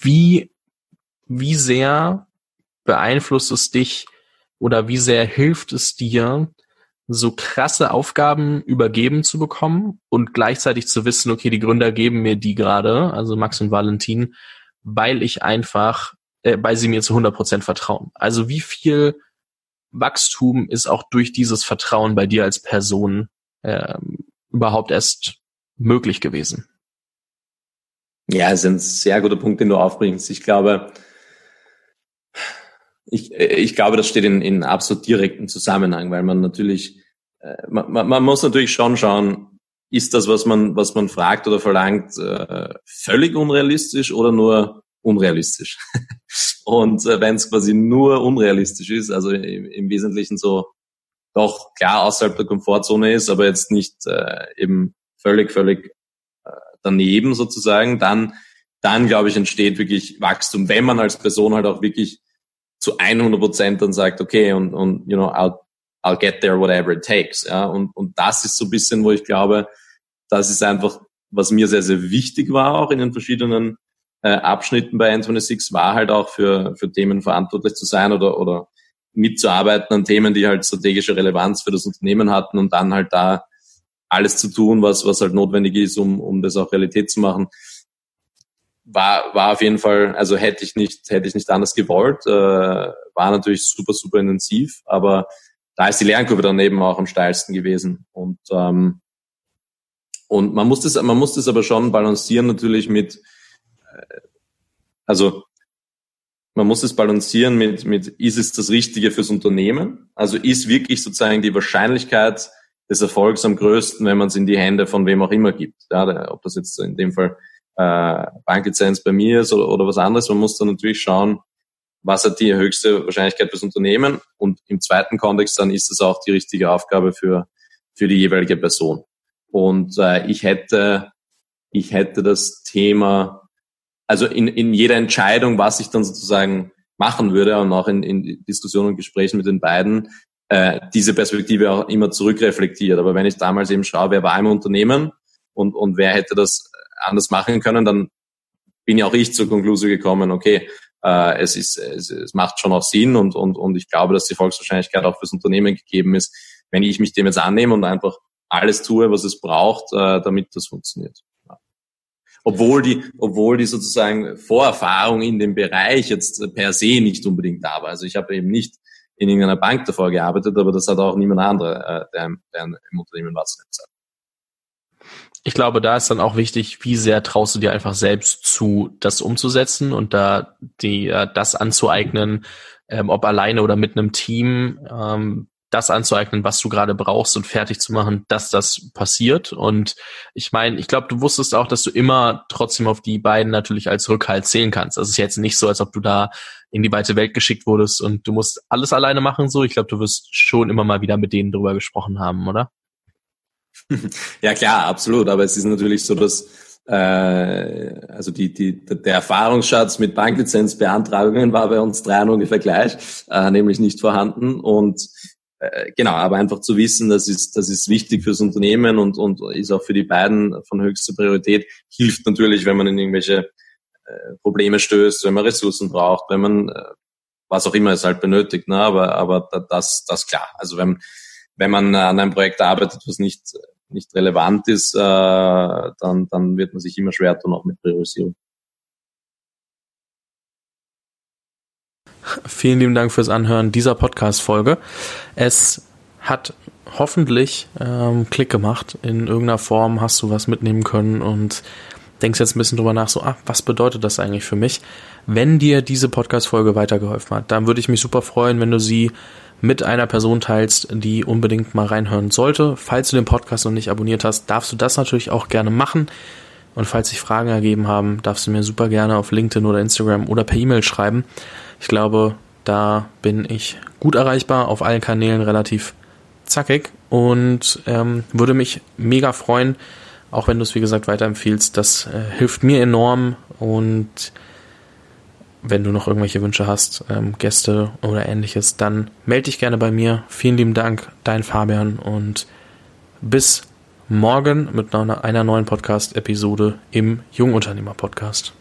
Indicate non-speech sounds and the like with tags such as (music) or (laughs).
wie, wie sehr beeinflusst es dich oder wie sehr hilft es dir, so krasse Aufgaben übergeben zu bekommen und gleichzeitig zu wissen, okay, die Gründer geben mir die gerade, also Max und Valentin, weil ich einfach, äh, weil sie mir zu 100 Prozent vertrauen. Also wie viel Wachstum ist auch durch dieses Vertrauen bei dir als Person ähm, überhaupt erst möglich gewesen? Ja, es ist ein sehr guter Punkt, den du aufbringst. Ich glaube, ich, ich glaube, das steht in, in absolut direkten Zusammenhang, weil man natürlich, äh, man, man muss natürlich schon schauen, ist das, was man, was man fragt oder verlangt, äh, völlig unrealistisch oder nur unrealistisch? (laughs) Und äh, wenn es quasi nur unrealistisch ist, also im, im, Wesentlichen so doch klar außerhalb der Komfortzone ist, aber jetzt nicht äh, eben völlig, völlig daneben sozusagen, dann, dann glaube ich, entsteht wirklich Wachstum, wenn man als Person halt auch wirklich zu 100 Prozent dann sagt, okay, und, und, you know, I'll, I'll get there whatever it takes, ja, und, und das ist so ein bisschen, wo ich glaube, das ist einfach, was mir sehr, sehr wichtig war, auch in den verschiedenen äh, Abschnitten bei N26, war halt auch für, für Themen verantwortlich zu sein oder, oder mitzuarbeiten an Themen, die halt strategische Relevanz für das Unternehmen hatten und dann halt da alles zu tun, was, was halt notwendig ist, um, um das auch Realität zu machen war, war auf jeden Fall, also hätte ich nicht, hätte ich nicht anders gewollt, äh, war natürlich super, super intensiv, aber da ist die Lernkurve dann eben auch am steilsten gewesen. Und, ähm, und man muss das, man muss das aber schon balancieren natürlich mit, äh, also man muss es balancieren mit, mit, ist es das Richtige fürs Unternehmen? Also ist wirklich sozusagen die Wahrscheinlichkeit des Erfolgs am größten, wenn man es in die Hände von wem auch immer gibt. Ja, ob das jetzt in dem Fall äh, Banklizenz bei mir ist oder, oder was anderes. Man muss dann natürlich schauen, was hat die höchste Wahrscheinlichkeit fürs Unternehmen und im zweiten Kontext dann ist es auch die richtige Aufgabe für, für die jeweilige Person. Und äh, ich hätte, ich hätte das Thema, also in, in jeder Entscheidung, was ich dann sozusagen machen würde und auch in, in Diskussionen und Gesprächen mit den beiden, äh, diese Perspektive auch immer zurückreflektiert. Aber wenn ich damals eben schaue, wer war im Unternehmen und, und wer hätte das anders machen können, dann bin ja auch ich zur Konklusion gekommen, okay, äh, es, ist, es, es macht schon auch Sinn und, und, und ich glaube, dass die Volkswahrscheinlichkeit auch fürs Unternehmen gegeben ist, wenn ich mich dem jetzt annehme und einfach alles tue, was es braucht, äh, damit das funktioniert. Obwohl die, obwohl die sozusagen Vorerfahrung in dem Bereich jetzt per se nicht unbedingt da war. Also ich habe eben nicht in irgendeiner Bank davor gearbeitet, aber das hat auch niemand anderer, äh, der, der im Unternehmen war ich glaube, da ist dann auch wichtig, wie sehr traust du dir einfach selbst zu, das umzusetzen und da die äh, das anzueignen, ähm, ob alleine oder mit einem Team, ähm, das anzueignen, was du gerade brauchst und fertig zu machen, dass das passiert. Und ich meine, ich glaube, du wusstest auch, dass du immer trotzdem auf die beiden natürlich als Rückhalt zählen kannst. Also ist jetzt nicht so, als ob du da in die weite Welt geschickt wurdest und du musst alles alleine machen. So, ich glaube, du wirst schon immer mal wieder mit denen drüber gesprochen haben, oder? (laughs) Ja klar, absolut. Aber es ist natürlich so, dass äh, also die, die, der Erfahrungsschatz mit Banklizenzbeantragungen war bei uns dreien ungefähr gleich, äh, nämlich nicht vorhanden. Und äh, genau, aber einfach zu wissen, das ist, das ist wichtig fürs Unternehmen und, und ist auch für die beiden von höchster Priorität, hilft natürlich, wenn man in irgendwelche äh, Probleme stößt, wenn man Ressourcen braucht, wenn man äh, was auch immer es halt benötigt. Ne? Aber, aber das, das klar. Also wenn, wenn man an einem Projekt arbeitet, was nicht nicht relevant ist, äh, dann, dann wird man sich immer schwer tun, auch mit Priorisierung. Vielen lieben Dank fürs Anhören dieser Podcast-Folge. Es hat hoffentlich ähm, Klick gemacht. In irgendeiner Form hast du was mitnehmen können und denkst jetzt ein bisschen drüber nach, so, ah, was bedeutet das eigentlich für mich? Wenn dir diese Podcast-Folge weitergeholfen hat, dann würde ich mich super freuen, wenn du sie mit einer Person teilst, die unbedingt mal reinhören sollte. Falls du den Podcast noch nicht abonniert hast, darfst du das natürlich auch gerne machen. Und falls sich Fragen ergeben haben, darfst du mir super gerne auf LinkedIn oder Instagram oder per E-Mail schreiben. Ich glaube, da bin ich gut erreichbar, auf allen Kanälen relativ zackig und ähm, würde mich mega freuen, auch wenn du es wie gesagt weiterempfiehlst. Das äh, hilft mir enorm und wenn du noch irgendwelche Wünsche hast, ähm, Gäste oder ähnliches, dann melde dich gerne bei mir. Vielen lieben Dank, dein Fabian und bis morgen mit einer neuen Podcast-Episode im Jungunternehmer-Podcast.